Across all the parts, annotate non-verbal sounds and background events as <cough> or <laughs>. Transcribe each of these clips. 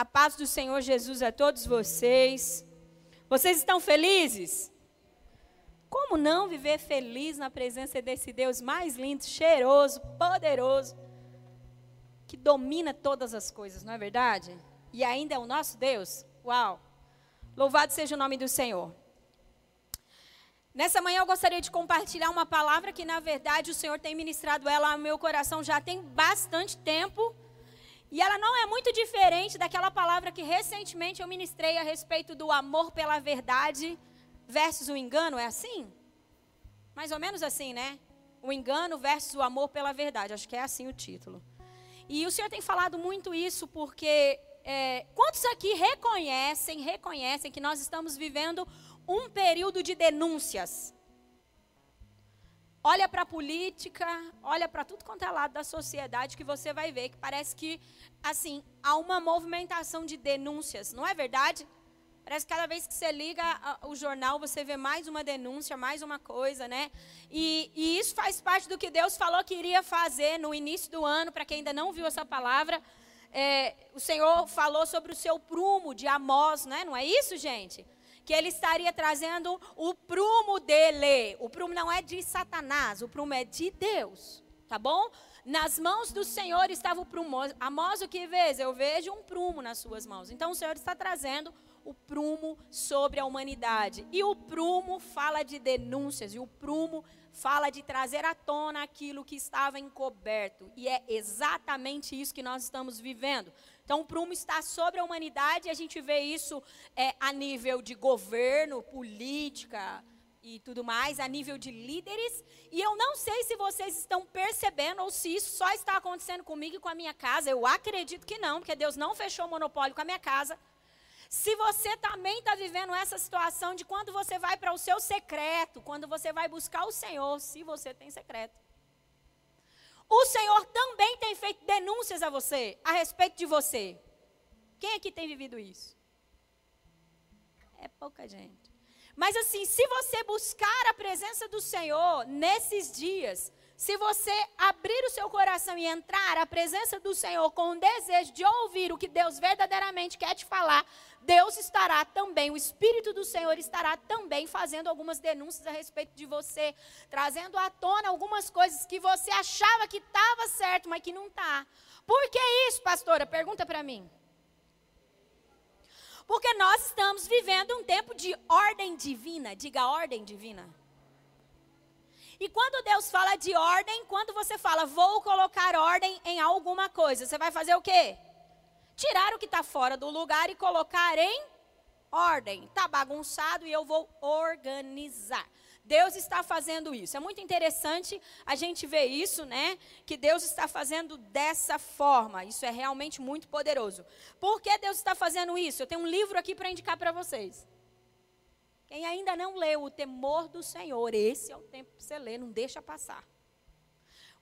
A paz do Senhor Jesus a todos vocês. Vocês estão felizes? Como não viver feliz na presença desse Deus mais lindo, cheiroso, poderoso, que domina todas as coisas, não é verdade? E ainda é o nosso Deus? Uau! Louvado seja o nome do Senhor. Nessa manhã eu gostaria de compartilhar uma palavra que, na verdade, o Senhor tem ministrado ela ao meu coração já tem bastante tempo. E ela não é muito diferente daquela palavra que recentemente eu ministrei a respeito do amor pela verdade versus o engano, é assim? Mais ou menos assim, né? O engano versus o amor pela verdade, acho que é assim o título. E o Senhor tem falado muito isso porque é, quantos aqui reconhecem, reconhecem que nós estamos vivendo um período de denúncias? Olha para a política, olha para tudo quanto é lado da sociedade que você vai ver que parece que, assim, há uma movimentação de denúncias, não é verdade? Parece que cada vez que você liga o jornal, você vê mais uma denúncia, mais uma coisa, né? E, e isso faz parte do que Deus falou que iria fazer no início do ano, para quem ainda não viu essa palavra. É, o Senhor falou sobre o seu prumo de Amós, né? Não é isso, gente? Que ele estaria trazendo o prumo dele. O prumo não é de Satanás, o prumo é de Deus, tá bom? Nas mãos do Senhor estava o prumo. Amós, o que vês? Eu vejo um prumo nas suas mãos. Então o Senhor está trazendo o prumo sobre a humanidade. E o prumo fala de denúncias, e o prumo fala de trazer à tona aquilo que estava encoberto. E é exatamente isso que nós estamos vivendo. Então, o prumo está sobre a humanidade e a gente vê isso é, a nível de governo, política e tudo mais, a nível de líderes. E eu não sei se vocês estão percebendo ou se isso só está acontecendo comigo e com a minha casa. Eu acredito que não, porque Deus não fechou o monopólio com a minha casa. Se você também está vivendo essa situação de quando você vai para o seu secreto, quando você vai buscar o Senhor, se você tem secreto o Senhor também tem feito denúncias a você, a respeito de você. Quem aqui tem vivido isso? É pouca gente. Mas assim, se você buscar a presença do Senhor nesses dias, se você abrir o seu coração e entrar à presença do Senhor com o desejo de ouvir o que Deus verdadeiramente quer te falar, Deus estará também, o Espírito do Senhor estará também fazendo algumas denúncias a respeito de você, trazendo à tona algumas coisas que você achava que estava certo, mas que não está. Por que isso, pastora? Pergunta para mim. Porque nós estamos vivendo um tempo de ordem divina. Diga ordem divina. E quando Deus fala de ordem, quando você fala, vou colocar ordem em alguma coisa, você vai fazer o quê? Tirar o que está fora do lugar e colocar em ordem. Está bagunçado e eu vou organizar. Deus está fazendo isso. É muito interessante a gente ver isso, né? Que Deus está fazendo dessa forma. Isso é realmente muito poderoso. Por que Deus está fazendo isso? Eu tenho um livro aqui para indicar para vocês. Quem ainda não leu o temor do Senhor, esse é o tempo para você ler, não deixa passar.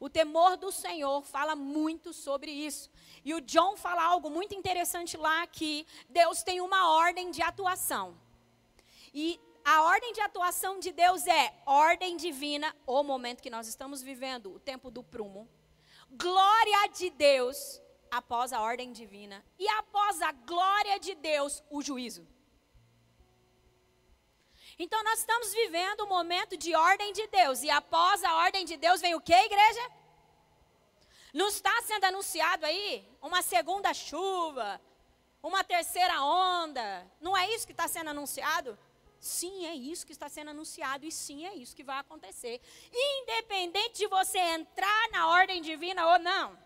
O temor do Senhor fala muito sobre isso. E o John fala algo muito interessante lá que Deus tem uma ordem de atuação. E a ordem de atuação de Deus é ordem divina, o momento que nós estamos vivendo, o tempo do prumo. Glória de Deus após a ordem divina. E após a glória de Deus, o juízo. Então nós estamos vivendo um momento de ordem de Deus. E após a ordem de Deus vem o que, igreja? Não está sendo anunciado aí uma segunda chuva, uma terceira onda. Não é isso que está sendo anunciado? Sim, é isso que está sendo anunciado e sim, é isso que vai acontecer. Independente de você entrar na ordem divina ou não.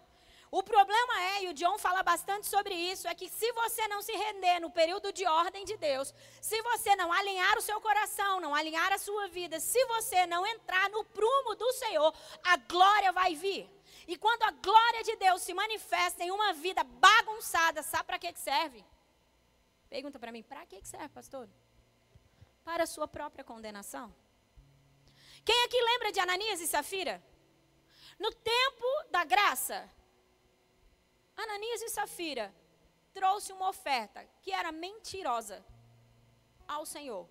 O problema é, e o John fala bastante sobre isso, é que se você não se render no período de ordem de Deus, se você não alinhar o seu coração, não alinhar a sua vida, se você não entrar no prumo do Senhor, a glória vai vir. E quando a glória de Deus se manifesta em uma vida bagunçada, sabe para que, que serve? Pergunta para mim, para que, que serve, pastor? Para a sua própria condenação. Quem aqui lembra de Ananias e Safira? No tempo da graça, Ananias e Safira trouxe uma oferta que era mentirosa ao Senhor.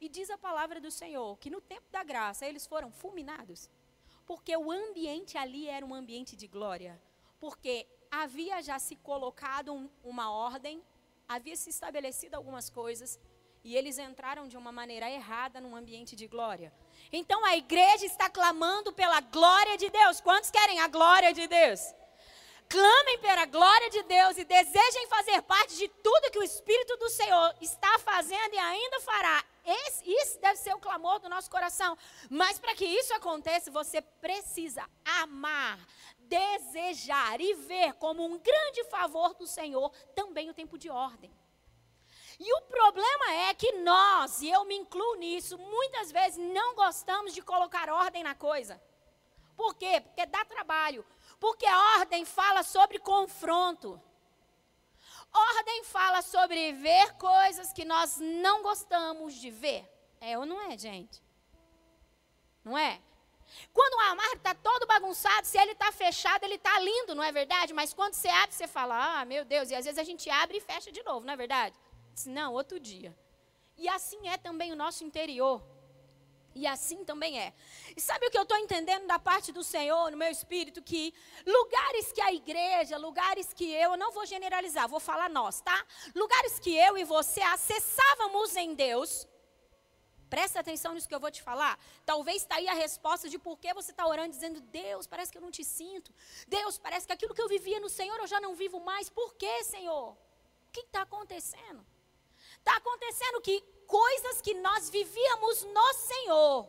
E diz a palavra do Senhor que no tempo da graça eles foram fulminados. Porque o ambiente ali era um ambiente de glória. Porque havia já se colocado um, uma ordem havia se estabelecido algumas coisas e eles entraram de uma maneira errada num ambiente de glória. Então a igreja está clamando pela glória de Deus. Quantos querem a glória de Deus? Clamem pela glória de Deus e desejem fazer parte de tudo que o Espírito do Senhor está fazendo e ainda fará. Esse, isso deve ser o clamor do nosso coração. Mas para que isso aconteça, você precisa amar, desejar e ver como um grande favor do Senhor também o tempo de ordem. E o problema é que nós, e eu me incluo nisso, muitas vezes não gostamos de colocar ordem na coisa. Por quê? Porque dá trabalho. Porque a ordem fala sobre confronto. Ordem fala sobre ver coisas que nós não gostamos de ver. É ou não é, gente? Não é? Quando o armário está todo bagunçado, se ele está fechado, ele está lindo, não é verdade? Mas quando você abre, você fala, ah, meu Deus, e às vezes a gente abre e fecha de novo, não é verdade? Não, outro dia. E assim é também o nosso interior. E assim também é. E sabe o que eu estou entendendo da parte do Senhor, no meu espírito? Que lugares que a igreja, lugares que eu, não vou generalizar, vou falar nós, tá? Lugares que eu e você acessávamos em Deus. Presta atenção nisso que eu vou te falar. Talvez está aí a resposta de por que você está orando, dizendo: Deus, parece que eu não te sinto. Deus, parece que aquilo que eu vivia no Senhor eu já não vivo mais. Por quê, Senhor? O que está acontecendo? Está acontecendo que coisas que nós vivíamos no Senhor,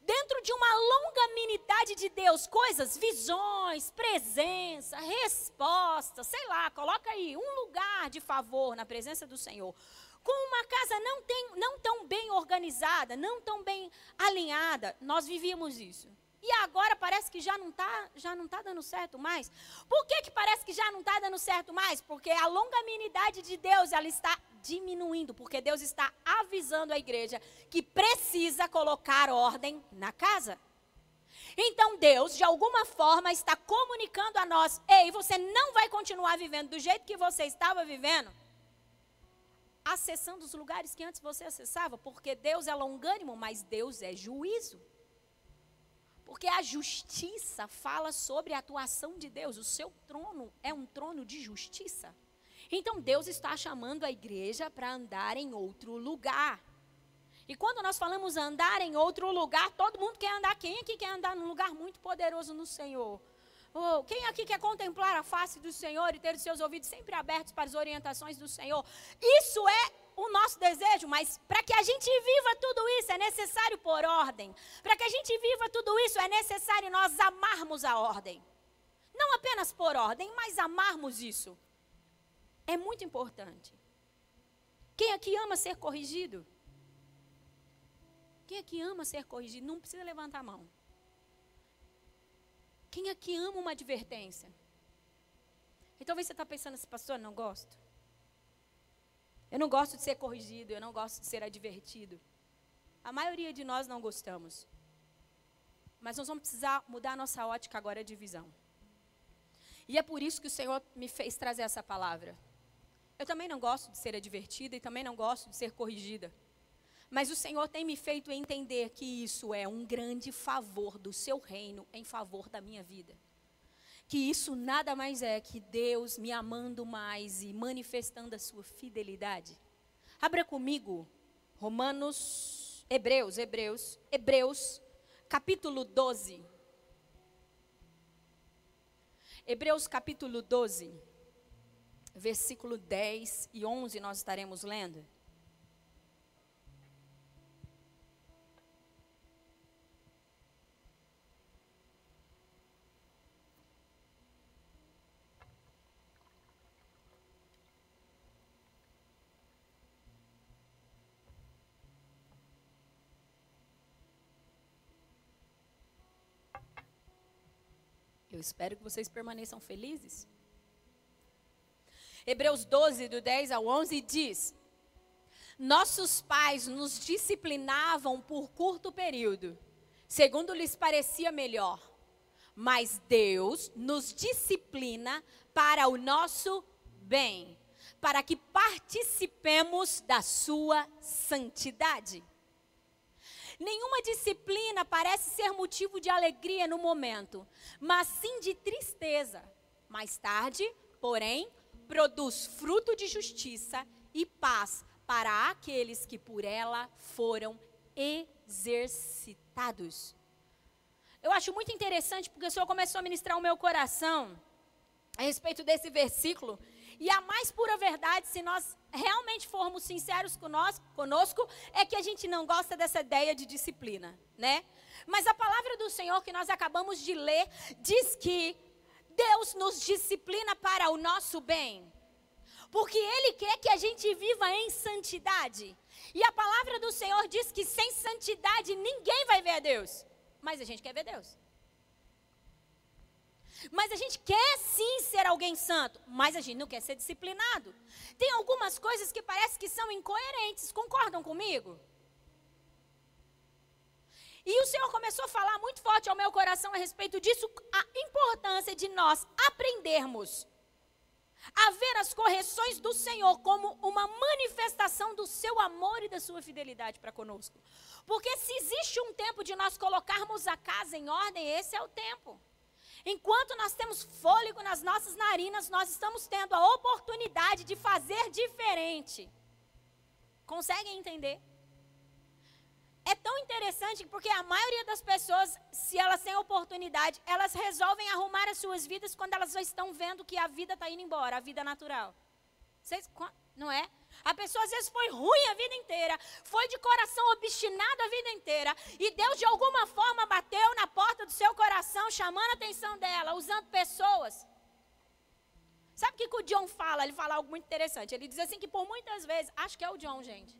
dentro de uma longa minidade de Deus, coisas, visões, presença, resposta, sei lá, coloca aí um lugar de favor na presença do Senhor. Com uma casa não, tem, não tão bem organizada, não tão bem alinhada, nós vivíamos isso. E agora parece que já não está já não tá dando certo mais. Por que, que parece que já não está dando certo mais? Porque a longanimidade de Deus ela está diminuindo, porque Deus está avisando a igreja que precisa colocar ordem na casa. Então Deus, de alguma forma, está comunicando a nós: ei, você não vai continuar vivendo do jeito que você estava vivendo, acessando os lugares que antes você acessava, porque Deus é longânimo, mas Deus é juízo. Porque a justiça fala sobre a atuação de Deus. O seu trono é um trono de justiça. Então Deus está chamando a igreja para andar em outro lugar. E quando nós falamos andar em outro lugar, todo mundo quer andar. Quem aqui quer andar num lugar muito poderoso no Senhor? Oh, quem aqui quer contemplar a face do Senhor e ter os seus ouvidos sempre abertos para as orientações do Senhor? Isso é o nosso desejo, mas para que a gente viva tudo isso é necessário por ordem. Para que a gente viva tudo isso é necessário nós amarmos a ordem. Não apenas por ordem, mas amarmos isso. É muito importante. Quem aqui ama ser corrigido? Quem aqui ama ser corrigido? Não precisa levantar a mão. Quem aqui ama uma advertência? E talvez você está pensando assim, pastor, não gosto. Eu não gosto de ser corrigido, eu não gosto de ser advertido. A maioria de nós não gostamos. Mas nós vamos precisar mudar a nossa ótica agora de visão. E é por isso que o Senhor me fez trazer essa palavra. Eu também não gosto de ser advertida e também não gosto de ser corrigida. Mas o Senhor tem me feito entender que isso é um grande favor do seu reino em favor da minha vida que isso nada mais é que Deus me amando mais e manifestando a sua fidelidade. Abra comigo Romanos, Hebreus, Hebreus, Hebreus, capítulo 12. Hebreus capítulo 12, versículo 10 e 11 nós estaremos lendo. Eu espero que vocês permaneçam felizes. Hebreus 12, do 10 ao 11 diz: Nossos pais nos disciplinavam por curto período, segundo lhes parecia melhor. Mas Deus nos disciplina para o nosso bem, para que participemos da sua santidade. Nenhuma disciplina parece ser motivo de alegria no momento, mas sim de tristeza. Mais tarde, porém, produz fruto de justiça e paz para aqueles que por ela foram exercitados. Eu acho muito interessante porque o Senhor começou a ministrar o meu coração a respeito desse versículo. E a mais pura verdade, se nós realmente formos sinceros conosco, é que a gente não gosta dessa ideia de disciplina, né? Mas a palavra do Senhor que nós acabamos de ler diz que Deus nos disciplina para o nosso bem. Porque Ele quer que a gente viva em santidade. E a palavra do Senhor diz que sem santidade ninguém vai ver a Deus. Mas a gente quer ver Deus. Mas a gente quer sim ser alguém santo, mas a gente não quer ser disciplinado. Tem algumas coisas que parece que são incoerentes, concordam comigo? E o Senhor começou a falar muito forte ao meu coração a respeito disso, a importância de nós aprendermos a ver as correções do Senhor como uma manifestação do seu amor e da sua fidelidade para conosco. Porque se existe um tempo de nós colocarmos a casa em ordem, esse é o tempo. Enquanto nós temos fôlego nas nossas narinas, nós estamos tendo a oportunidade de fazer diferente. Conseguem entender? É tão interessante porque a maioria das pessoas, se elas têm oportunidade, elas resolvem arrumar as suas vidas quando elas já estão vendo que a vida está indo embora, a vida natural. Vocês, não é? A pessoa às vezes foi ruim a vida inteira, foi de coração obstinado a vida inteira, e Deus de alguma forma bateu na porta do seu coração, chamando a atenção dela, usando pessoas. Sabe o que, que o John fala? Ele fala algo muito interessante. Ele diz assim que por muitas vezes, acho que é o John, gente.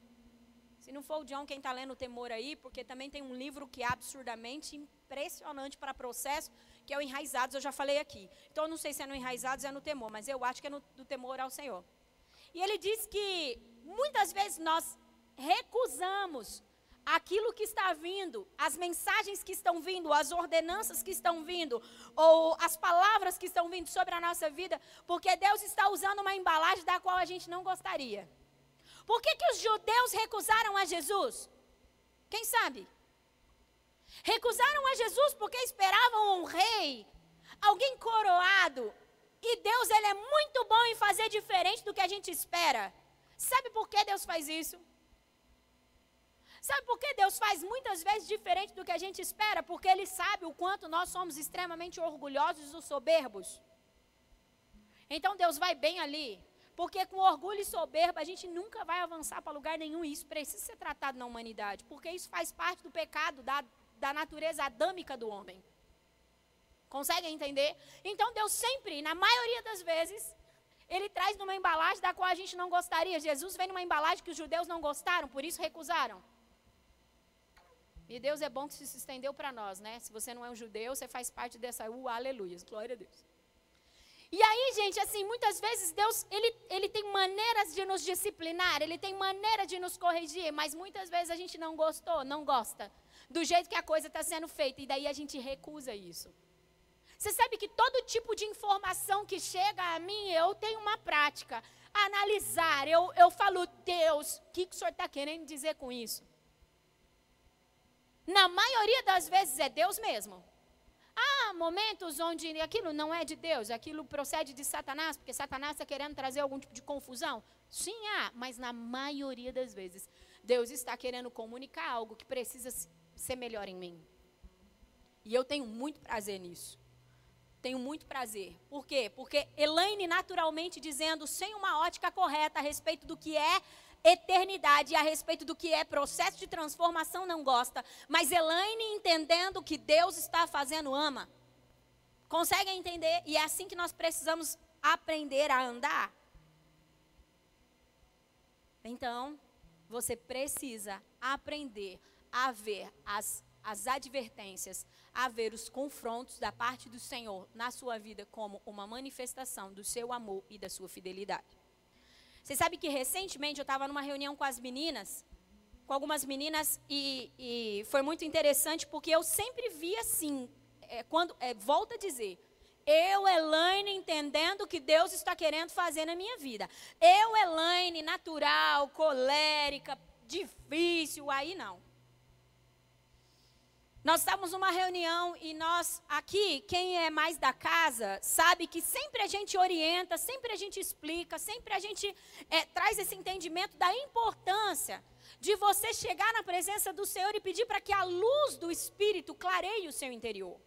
Se não for o John quem está lendo o temor aí, porque também tem um livro que é absurdamente impressionante para processo, que é o Enraizados, eu já falei aqui. Então eu não sei se é no Enraizados ou é no temor, mas eu acho que é no, do temor ao Senhor. E ele diz que muitas vezes nós recusamos aquilo que está vindo, as mensagens que estão vindo, as ordenanças que estão vindo, ou as palavras que estão vindo sobre a nossa vida, porque Deus está usando uma embalagem da qual a gente não gostaria. Por que, que os judeus recusaram a Jesus? Quem sabe? Recusaram a Jesus porque esperavam um rei, alguém coroado, e Deus, ele é muito bom em fazer diferente do que a gente espera. Sabe por que Deus faz isso? Sabe por que Deus faz muitas vezes diferente do que a gente espera? Porque Ele sabe o quanto nós somos extremamente orgulhosos e soberbos. Então Deus vai bem ali. Porque com orgulho e soberba a gente nunca vai avançar para lugar nenhum. E isso precisa ser tratado na humanidade. Porque isso faz parte do pecado, da, da natureza adâmica do homem. Conseguem entender? Então Deus sempre, na maioria das vezes, ele traz numa embalagem da qual a gente não gostaria. Jesus vem numa embalagem que os judeus não gostaram, por isso recusaram. E Deus é bom que se estendeu para nós, né? Se você não é um judeu, você faz parte dessa uh, aleluia, glória a Deus. E aí, gente, assim, muitas vezes Deus, ele, ele tem maneiras de nos disciplinar, ele tem maneira de nos corrigir, mas muitas vezes a gente não gostou, não gosta do jeito que a coisa está sendo feita, e daí a gente recusa isso. Você sabe que todo tipo de informação que chega a mim, eu tenho uma prática. Analisar, eu, eu falo, Deus, o que, que o senhor está querendo dizer com isso? Na maioria das vezes é Deus mesmo. Momentos onde aquilo não é de Deus, aquilo procede de Satanás, porque Satanás está querendo trazer algum tipo de confusão. Sim, há, mas na maioria das vezes, Deus está querendo comunicar algo que precisa ser melhor em mim. E eu tenho muito prazer nisso. Tenho muito prazer. Por quê? Porque Elaine, naturalmente dizendo, sem uma ótica correta a respeito do que é eternidade a respeito do que é processo de transformação, não gosta. Mas Elaine, entendendo que Deus está fazendo, ama. Conseguem entender? E é assim que nós precisamos aprender a andar. Então, você precisa aprender a ver as as advertências, a ver os confrontos da parte do Senhor na sua vida como uma manifestação do seu amor e da sua fidelidade. Você sabe que recentemente eu estava numa reunião com as meninas, com algumas meninas, e, e foi muito interessante porque eu sempre vi assim, é, quando, é, volta a dizer, eu, Elaine, entendendo o que Deus está querendo fazer na minha vida. Eu, Elaine, natural, colérica, difícil, aí não. Nós estávamos numa reunião e nós, aqui, quem é mais da casa, sabe que sempre a gente orienta, sempre a gente explica, sempre a gente é, traz esse entendimento da importância de você chegar na presença do Senhor e pedir para que a luz do Espírito clareie o seu interior.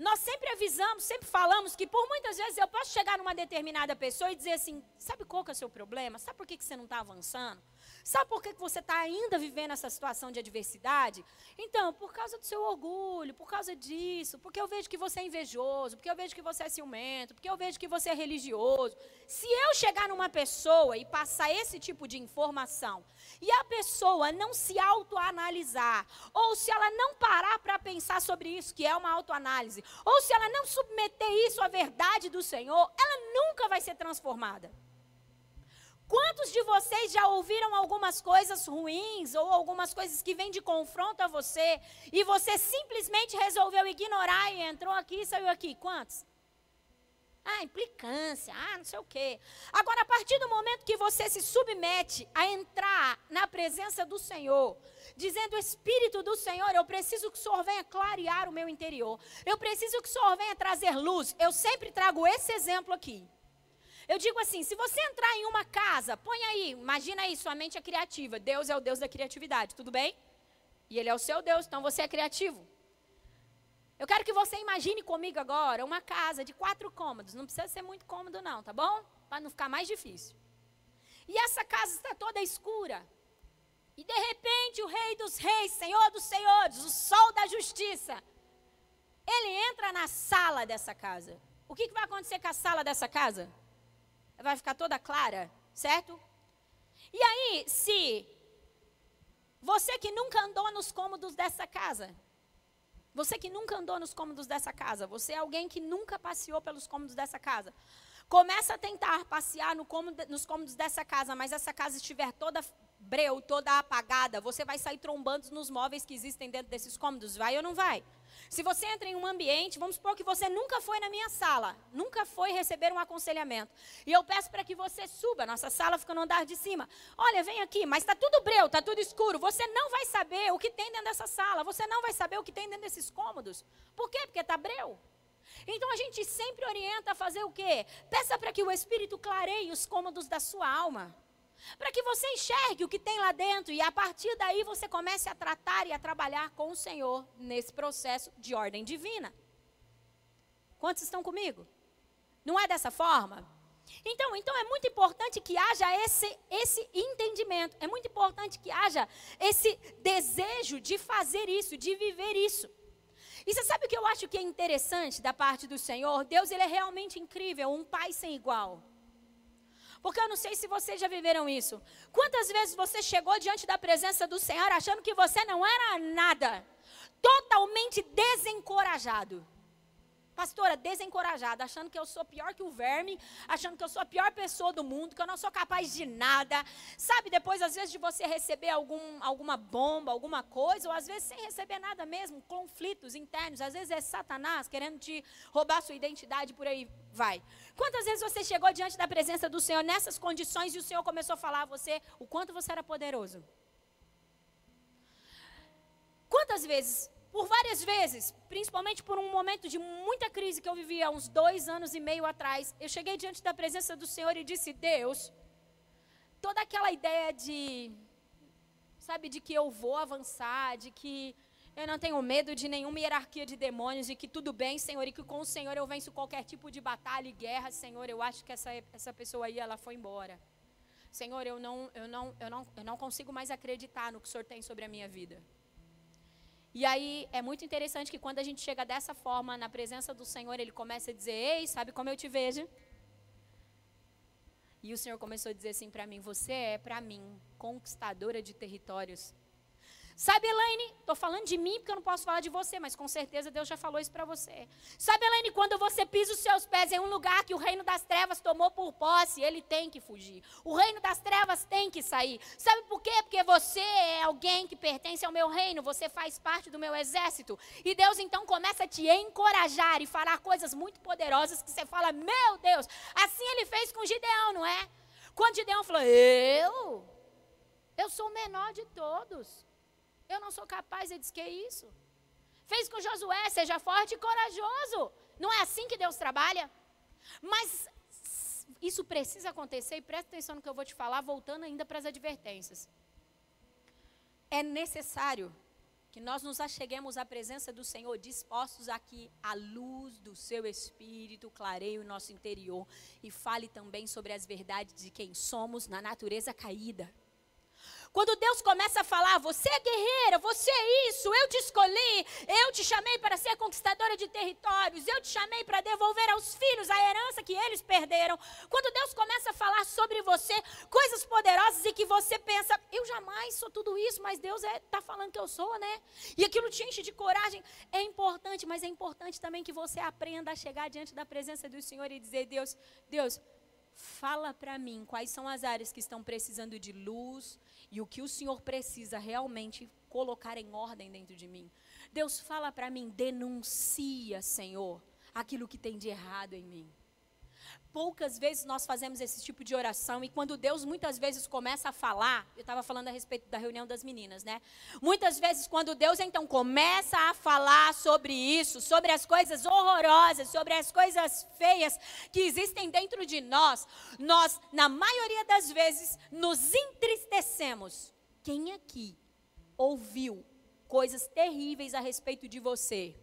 Nós sempre avisamos, sempre falamos que por muitas vezes eu posso chegar numa determinada pessoa e dizer assim: sabe qual que é o seu problema? Sabe por que, que você não está avançando? Sabe por que você está ainda vivendo essa situação de adversidade? Então, por causa do seu orgulho, por causa disso, porque eu vejo que você é invejoso, porque eu vejo que você é ciumento, porque eu vejo que você é religioso. Se eu chegar numa pessoa e passar esse tipo de informação, e a pessoa não se autoanalisar, ou se ela não parar para pensar sobre isso, que é uma autoanálise, ou se ela não submeter isso à verdade do Senhor, ela nunca vai ser transformada. Quantos de vocês já ouviram algumas coisas ruins ou algumas coisas que vêm de confronto a você e você simplesmente resolveu ignorar e entrou aqui e saiu aqui? Quantos? Ah, implicância, ah, não sei o quê. Agora, a partir do momento que você se submete a entrar na presença do Senhor, dizendo: Espírito do Senhor, eu preciso que o Senhor venha clarear o meu interior, eu preciso que o Senhor venha trazer luz. Eu sempre trago esse exemplo aqui. Eu digo assim: se você entrar em uma casa, põe aí, imagina aí, sua mente é criativa. Deus é o Deus da criatividade, tudo bem? E Ele é o seu Deus, então você é criativo. Eu quero que você imagine comigo agora uma casa de quatro cômodos. Não precisa ser muito cômodo, não, tá bom? Para não ficar mais difícil. E essa casa está toda escura. E de repente o Rei dos Reis, Senhor dos Senhores, o Sol da Justiça, ele entra na sala dessa casa. O que, que vai acontecer com a sala dessa casa? Vai ficar toda clara, certo? E aí, se você que nunca andou nos cômodos dessa casa, você que nunca andou nos cômodos dessa casa, você é alguém que nunca passeou pelos cômodos dessa casa, começa a tentar passear no cômodo, nos cômodos dessa casa, mas essa casa estiver toda breu, toda apagada, você vai sair trombando nos móveis que existem dentro desses cômodos, vai ou não vai? Se você entra em um ambiente, vamos supor que você nunca foi na minha sala, nunca foi receber um aconselhamento. E eu peço para que você suba, nossa sala fica no andar de cima. Olha, vem aqui, mas está tudo breu, está tudo escuro. Você não vai saber o que tem dentro dessa sala, você não vai saber o que tem dentro desses cômodos. Por quê? Porque está breu. Então a gente sempre orienta a fazer o quê? Peça para que o Espírito clareie os cômodos da sua alma para que você enxergue o que tem lá dentro e a partir daí você comece a tratar e a trabalhar com o Senhor nesse processo de ordem divina. Quantos estão comigo? Não é dessa forma? Então, então é muito importante que haja esse, esse entendimento, é muito importante que haja esse desejo de fazer isso, de viver isso. E você sabe o que eu acho que é interessante da parte do Senhor? Deus ele é realmente incrível, um pai sem igual. Porque eu não sei se vocês já viveram isso. Quantas vezes você chegou diante da presença do Senhor achando que você não era nada, totalmente desencorajado pastora, desencorajada, achando que eu sou pior que o verme, achando que eu sou a pior pessoa do mundo, que eu não sou capaz de nada. Sabe, depois, às vezes, de você receber algum, alguma bomba, alguma coisa, ou às vezes sem receber nada mesmo, conflitos internos, às vezes é Satanás querendo te roubar sua identidade, por aí vai. Quantas vezes você chegou diante da presença do Senhor nessas condições e o Senhor começou a falar a você o quanto você era poderoso? Quantas vezes por várias vezes, principalmente por um momento de muita crise que eu vivia uns dois anos e meio atrás, eu cheguei diante da presença do Senhor e disse: Deus, toda aquela ideia de, sabe, de que eu vou avançar, de que eu não tenho medo de nenhuma hierarquia de demônios, e que tudo bem, Senhor, e que com o Senhor eu venço qualquer tipo de batalha e guerra, Senhor, eu acho que essa, essa pessoa aí, ela foi embora. Senhor, eu não, eu, não, eu, não, eu não consigo mais acreditar no que o Senhor tem sobre a minha vida. E aí é muito interessante que quando a gente chega dessa forma na presença do Senhor, ele começa a dizer: Ei, sabe como eu te vejo? E o Senhor começou a dizer assim para mim: Você é para mim conquistadora de territórios. Sabe, Elaine, estou falando de mim porque eu não posso falar de você, mas com certeza Deus já falou isso para você. Sabe, Elaine, quando você pisa os seus pés em um lugar que o reino das trevas tomou por posse, ele tem que fugir. O reino das trevas tem que sair. Sabe por quê? Porque você é alguém que pertence ao meu reino, você faz parte do meu exército. E Deus então começa a te encorajar e falar coisas muito poderosas que você fala: Meu Deus, assim ele fez com Gideão, não é? Quando Gideão falou: Eu? Eu sou o menor de todos. Eu não sou capaz, ele diz que isso. Fez com Josué, seja forte e corajoso. Não é assim que Deus trabalha? Mas isso precisa acontecer, e presta atenção no que eu vou te falar, voltando ainda para as advertências. É necessário que nós nos acheguemos à presença do Senhor dispostos a que a luz do seu Espírito clareie o nosso interior e fale também sobre as verdades de quem somos na natureza caída. Quando Deus começa a falar, você é guerreira, você é isso, eu te escolhi, eu te chamei para ser conquistadora de territórios, eu te chamei para devolver aos filhos a herança que eles perderam. Quando Deus começa a falar sobre você coisas poderosas e que você pensa, eu jamais sou tudo isso, mas Deus está é, tá falando que eu sou, né? E aquilo te enche de coragem. É importante, mas é importante também que você aprenda a chegar diante da presença do Senhor e dizer: Deus, Deus, fala para mim quais são as áreas que estão precisando de luz, e o que o Senhor precisa realmente colocar em ordem dentro de mim. Deus fala para mim, denuncia, Senhor, aquilo que tem de errado em mim. Poucas vezes nós fazemos esse tipo de oração e quando Deus muitas vezes começa a falar, eu estava falando a respeito da reunião das meninas, né? Muitas vezes quando Deus então começa a falar sobre isso, sobre as coisas horrorosas, sobre as coisas feias que existem dentro de nós, nós na maioria das vezes nos entristecemos. Quem aqui ouviu coisas terríveis a respeito de você?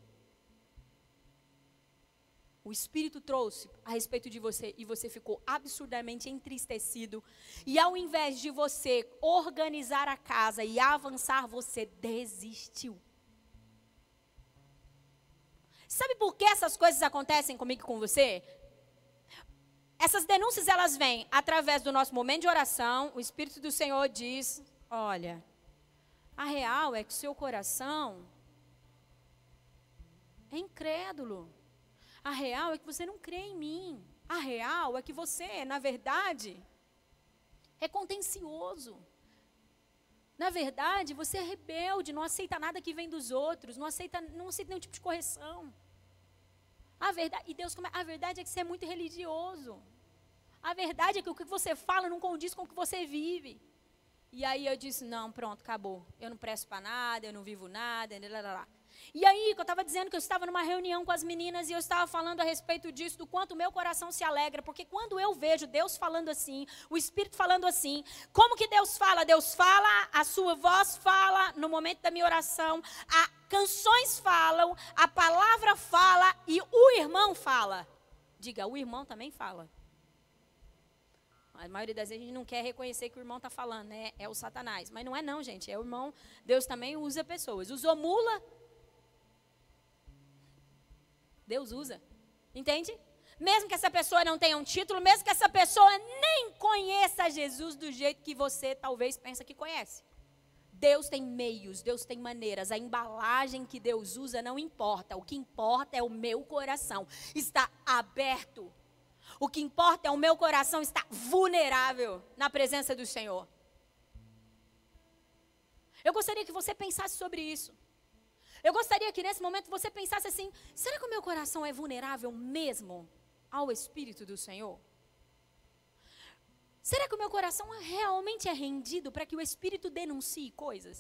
O Espírito trouxe a respeito de você e você ficou absurdamente entristecido. E ao invés de você organizar a casa e avançar, você desistiu. Sabe por que essas coisas acontecem comigo e com você? Essas denúncias elas vêm através do nosso momento de oração. O Espírito do Senhor diz: Olha, a real é que o seu coração é incrédulo. A real é que você não crê em mim. A real é que você, na verdade, é contencioso. Na verdade, você é rebelde, não aceita nada que vem dos outros, não aceita, não aceita nenhum tipo de correção. A verdade, e Deus, a verdade é que você é muito religioso. A verdade é que o que você fala não condiz com o que você vive. E aí eu disse: não, pronto, acabou. Eu não presto para nada, eu não vivo nada. Lá, lá, lá. E aí, que eu estava dizendo que eu estava numa reunião com as meninas e eu estava falando a respeito disso, do quanto meu coração se alegra, porque quando eu vejo Deus falando assim, o Espírito falando assim, como que Deus fala? Deus fala, a sua voz fala no momento da minha oração, a canções falam, a palavra fala e o irmão fala. Diga, o irmão também fala. A maioria das vezes a gente não quer reconhecer que o irmão está falando, né? É o Satanás. Mas não é não, gente. É o irmão. Deus também usa pessoas. Usou mula, Deus usa. Entende? Mesmo que essa pessoa não tenha um título, mesmo que essa pessoa nem conheça Jesus do jeito que você talvez pensa que conhece. Deus tem meios, Deus tem maneiras. A embalagem que Deus usa não importa. O que importa é o meu coração. Está aberto. O que importa é o meu coração estar vulnerável na presença do Senhor. Eu gostaria que você pensasse sobre isso. Eu gostaria que nesse momento você pensasse assim: será que o meu coração é vulnerável mesmo ao Espírito do Senhor? Será que o meu coração realmente é rendido para que o Espírito denuncie coisas?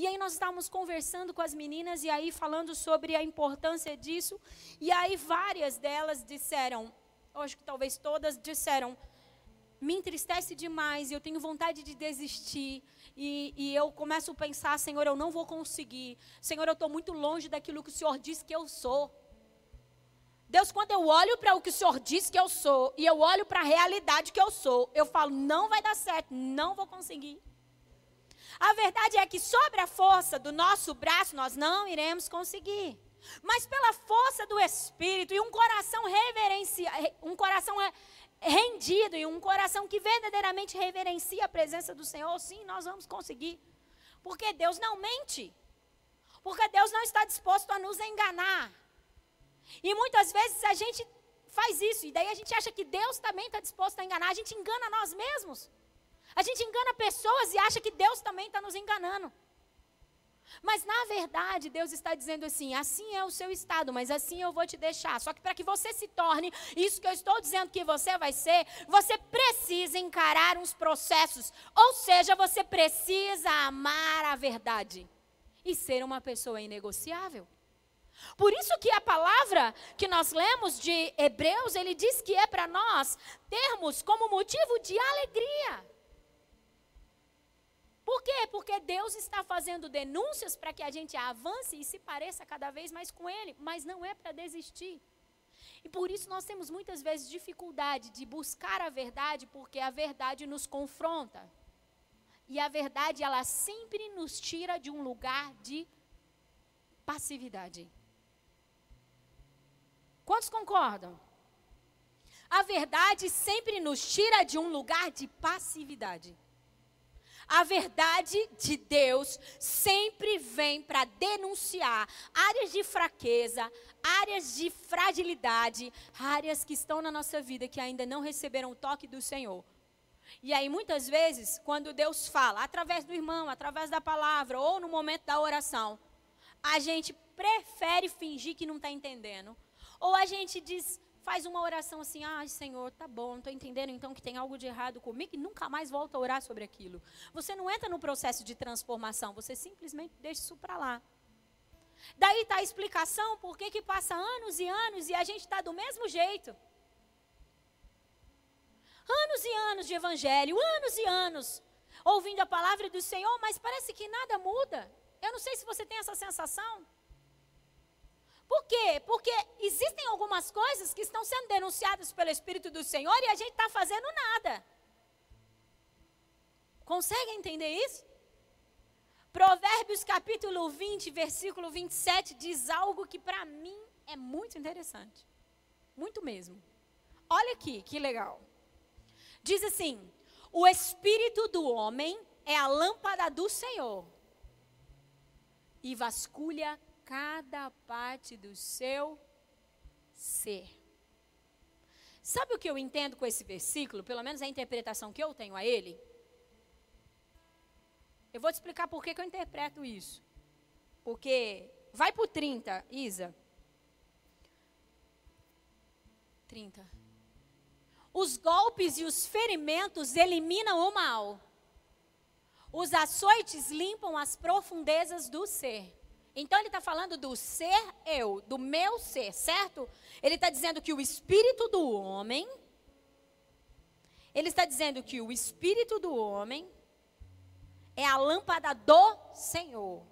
E aí nós estávamos conversando com as meninas e aí falando sobre a importância disso. E aí várias delas disseram, acho que talvez todas disseram, me entristece demais, eu tenho vontade de desistir. E, e eu começo a pensar, Senhor, eu não vou conseguir. Senhor, eu estou muito longe daquilo que o Senhor diz que eu sou. Deus, quando eu olho para o que o Senhor diz que eu sou, e eu olho para a realidade que eu sou, eu falo, não vai dar certo, não vou conseguir. A verdade é que sobre a força do nosso braço nós não iremos conseguir. Mas pela força do Espírito e um coração reverencia, um coração rendido e um coração que verdadeiramente reverencia a presença do Senhor, sim, nós vamos conseguir. Porque Deus não mente. Porque Deus não está disposto a nos enganar. E muitas vezes a gente faz isso, e daí a gente acha que Deus também está disposto a enganar. A gente engana nós mesmos. A gente engana pessoas e acha que Deus também está nos enganando. Mas na verdade, Deus está dizendo assim: assim é o seu estado, mas assim eu vou te deixar. Só que para que você se torne isso que eu estou dizendo que você vai ser, você precisa encarar uns processos. Ou seja, você precisa amar a verdade. e ser uma pessoa inegociável. Por isso que a palavra que nós lemos de Hebreus, ele diz que é para nós termos como motivo de alegria. Por quê? Porque Deus está fazendo denúncias para que a gente avance e se pareça cada vez mais com Ele, mas não é para desistir. E por isso nós temos muitas vezes dificuldade de buscar a verdade, porque a verdade nos confronta. E a verdade, ela sempre nos tira de um lugar de passividade. Quantos concordam? A verdade sempre nos tira de um lugar de passividade. A verdade de Deus sempre vem para denunciar áreas de fraqueza, áreas de fragilidade, áreas que estão na nossa vida que ainda não receberam o toque do Senhor. E aí, muitas vezes, quando Deus fala, através do irmão, através da palavra, ou no momento da oração, a gente prefere fingir que não está entendendo, ou a gente diz, faz uma oração assim, ah, Senhor, tá bom, estou entendendo então que tem algo de errado comigo e nunca mais volta a orar sobre aquilo. Você não entra no processo de transformação, você simplesmente deixa isso para lá. Daí está a explicação por que, que passa anos e anos e a gente está do mesmo jeito. Anos e anos de evangelho, anos e anos ouvindo a palavra do Senhor, mas parece que nada muda. Eu não sei se você tem essa sensação. Por quê? Porque existem algumas coisas que estão sendo denunciadas pelo Espírito do Senhor e a gente está fazendo nada. Consegue entender isso? Provérbios capítulo 20, versículo 27 diz algo que para mim é muito interessante. Muito mesmo. Olha aqui, que legal. Diz assim: O espírito do homem é a lâmpada do Senhor e vasculha cada parte do seu ser. Sabe o que eu entendo com esse versículo? Pelo menos a interpretação que eu tenho a ele? Eu vou te explicar por que, que eu interpreto isso. Porque, vai para o 30, Isa. 30. Os golpes e os ferimentos eliminam o mal. Os açoites limpam as profundezas do ser. Então ele está falando do ser eu, do meu ser, certo? Ele está dizendo que o espírito do homem, ele está dizendo que o espírito do homem é a lâmpada do Senhor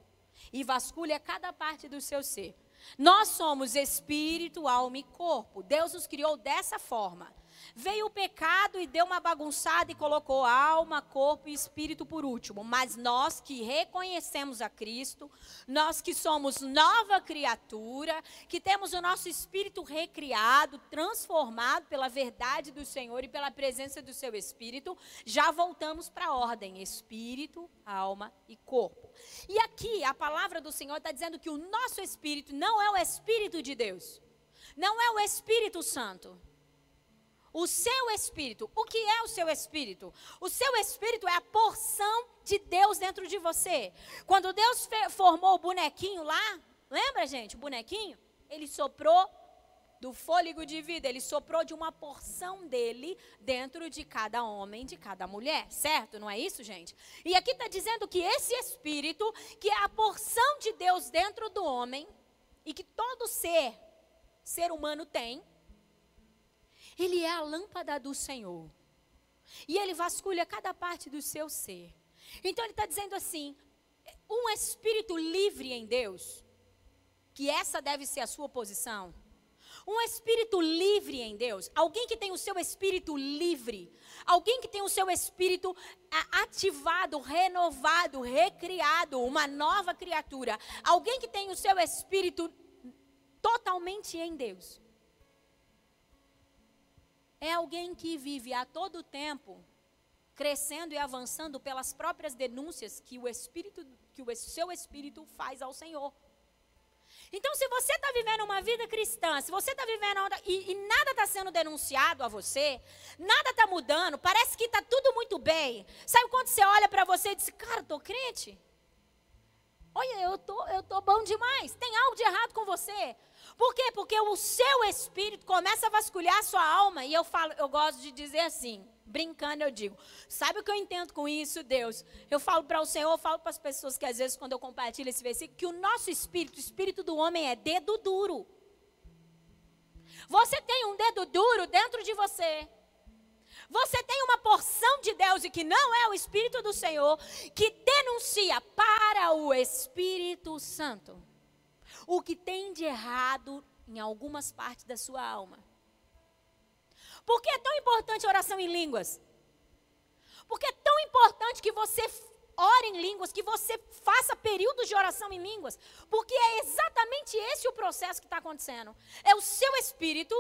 e vasculha cada parte do seu ser. Nós somos espírito, alma e corpo. Deus nos criou dessa forma. Veio o pecado e deu uma bagunçada e colocou alma, corpo e espírito por último. Mas nós que reconhecemos a Cristo, nós que somos nova criatura, que temos o nosso espírito recriado, transformado pela verdade do Senhor e pela presença do seu espírito, já voltamos para a ordem: espírito, alma e corpo. E aqui a palavra do Senhor está dizendo que o nosso espírito não é o espírito de Deus, não é o Espírito Santo. O seu espírito. O que é o seu espírito? O seu espírito é a porção de Deus dentro de você. Quando Deus formou o bonequinho lá, lembra, gente, o bonequinho? Ele soprou do fôlego de vida, ele soprou de uma porção dele dentro de cada homem, de cada mulher, certo? Não é isso, gente? E aqui está dizendo que esse espírito, que é a porção de Deus dentro do homem, e que todo ser, ser humano tem, ele é a lâmpada do Senhor. E ele vasculha cada parte do seu ser. Então ele está dizendo assim: um espírito livre em Deus, que essa deve ser a sua posição. Um espírito livre em Deus, alguém que tem o seu espírito livre, alguém que tem o seu espírito ativado, renovado, recriado, uma nova criatura, alguém que tem o seu espírito totalmente em Deus é alguém que vive a todo tempo crescendo e avançando pelas próprias denúncias que o espírito, que o seu espírito faz ao Senhor. Então, se você está vivendo uma vida cristã, se você está vivendo e, e nada está sendo denunciado a você, nada está mudando, parece que está tudo muito bem. Sabe quando você olha para você e diz, cara, estou crente? Olha, eu tô, eu tô bom demais. Tem algo de errado com você? Por quê? Porque o seu espírito começa a vasculhar a sua alma. E eu falo, eu gosto de dizer assim, brincando, eu digo: sabe o que eu entendo com isso, Deus? Eu falo para o Senhor, eu falo para as pessoas que às vezes, quando eu compartilho esse versículo, que o nosso espírito, o espírito do homem é dedo duro. Você tem um dedo duro dentro de você. Você tem uma porção de Deus e que não é o Espírito do Senhor, que denuncia para o Espírito Santo o que tem de errado em algumas partes da sua alma. Por que é tão importante a oração em línguas? Porque é tão importante que você ore em línguas, que você faça períodos de oração em línguas, porque é exatamente esse o processo que está acontecendo. É o seu espírito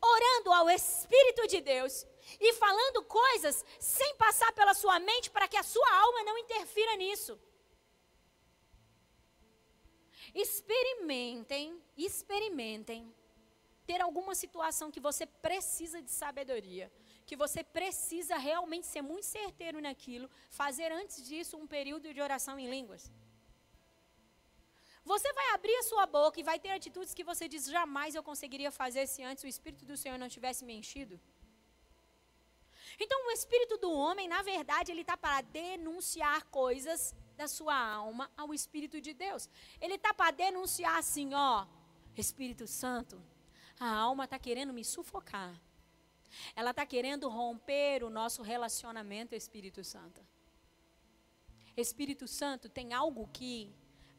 orando ao Espírito de Deus e falando coisas sem passar pela sua mente para que a sua alma não interfira nisso. Experimentem, experimentem ter alguma situação que você precisa de sabedoria, que você precisa realmente ser muito certeiro naquilo, fazer antes disso um período de oração em línguas. Você vai abrir a sua boca e vai ter atitudes que você diz: jamais eu conseguiria fazer se antes o Espírito do Senhor não tivesse me enchido. Então, o espírito do homem, na verdade, ele está para denunciar coisas da sua alma ao Espírito de Deus. Ele está para denunciar assim, ó, Espírito Santo, a alma está querendo me sufocar. Ela está querendo romper o nosso relacionamento, Espírito Santo. Espírito Santo tem algo que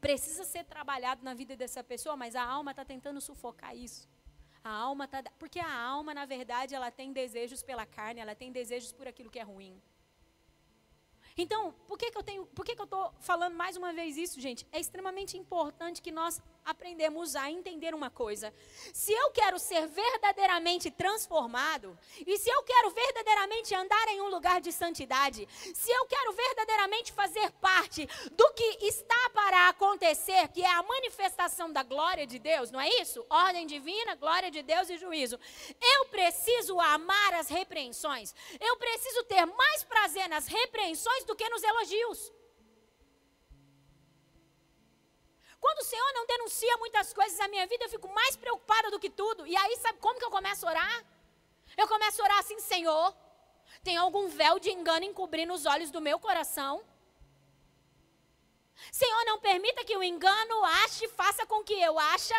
precisa ser trabalhado na vida dessa pessoa, mas a alma está tentando sufocar isso. A alma está. Porque a alma, na verdade, ela tem desejos pela carne, ela tem desejos por aquilo que é ruim. Então, por que, que eu tenho. Por que, que eu estou falando mais uma vez isso, gente? É extremamente importante que nós aprendemos a entender uma coisa. Se eu quero ser verdadeiramente transformado, e se eu quero verdadeiramente andar em um lugar de santidade, se eu quero verdadeiramente fazer parte do que está para acontecer, que é a manifestação da glória de Deus, não é isso? Ordem divina, glória de Deus e juízo. Eu preciso amar as repreensões. Eu preciso ter mais prazer nas repreensões do que nos elogios. Quando o Senhor não denuncia muitas coisas na minha vida, eu fico mais preocupada do que tudo. E aí, sabe como que eu começo a orar? Eu começo a orar assim, Senhor, tem algum véu de engano encobrindo os olhos do meu coração? Senhor, não permita que o engano ache, faça com que eu ache,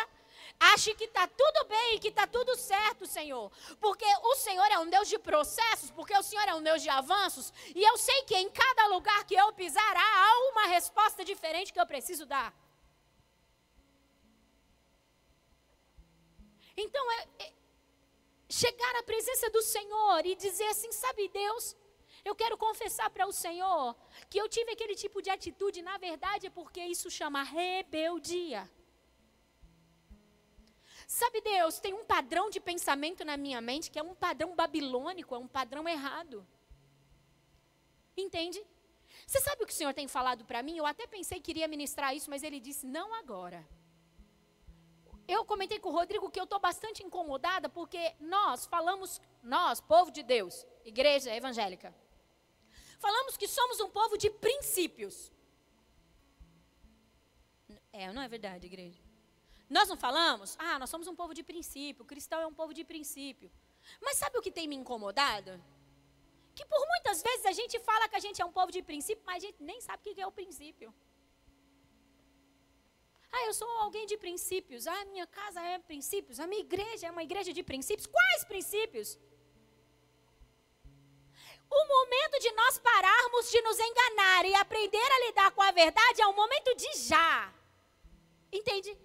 ache que está tudo bem e que está tudo certo, Senhor. Porque o Senhor é um Deus de processos, porque o Senhor é um Deus de avanços. E eu sei que em cada lugar que eu pisar, há uma resposta diferente que eu preciso dar. Então, é, é, chegar à presença do Senhor e dizer assim: sabe, Deus, eu quero confessar para o Senhor que eu tive aquele tipo de atitude, na verdade, é porque isso chama rebeldia. Sabe, Deus, tem um padrão de pensamento na minha mente que é um padrão babilônico, é um padrão errado. Entende? Você sabe o que o Senhor tem falado para mim? Eu até pensei que iria ministrar isso, mas ele disse: não agora. Eu comentei com o Rodrigo que eu estou bastante incomodada porque nós falamos, nós, povo de Deus, igreja evangélica, falamos que somos um povo de princípios. É, não é verdade, igreja? Nós não falamos? Ah, nós somos um povo de princípio, cristão é um povo de princípio. Mas sabe o que tem me incomodado? Que por muitas vezes a gente fala que a gente é um povo de princípio, mas a gente nem sabe o que é o princípio. Ah, eu sou alguém de princípios. Ah, minha casa é princípios. A minha igreja é uma igreja de princípios. Quais princípios? O momento de nós pararmos de nos enganar e aprender a lidar com a verdade é um momento de já. Entende?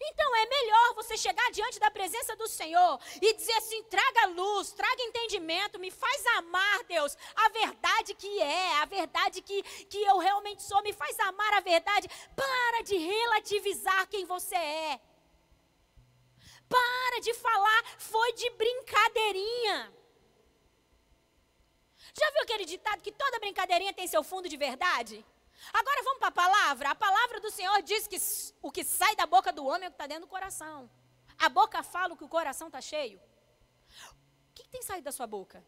Então é melhor você chegar diante da presença do Senhor e dizer assim: traga luz, traga entendimento, me faz amar, Deus, a verdade que é, a verdade que, que eu realmente sou, me faz amar a verdade. Para de relativizar quem você é. Para de falar, foi de brincadeirinha. Já viu aquele ditado que toda brincadeirinha tem seu fundo de verdade? Agora vamos para a palavra. A palavra do Senhor diz que o que sai da boca do homem é o que está dentro do coração. A boca fala o que o coração está cheio. O que, que tem saído da sua boca?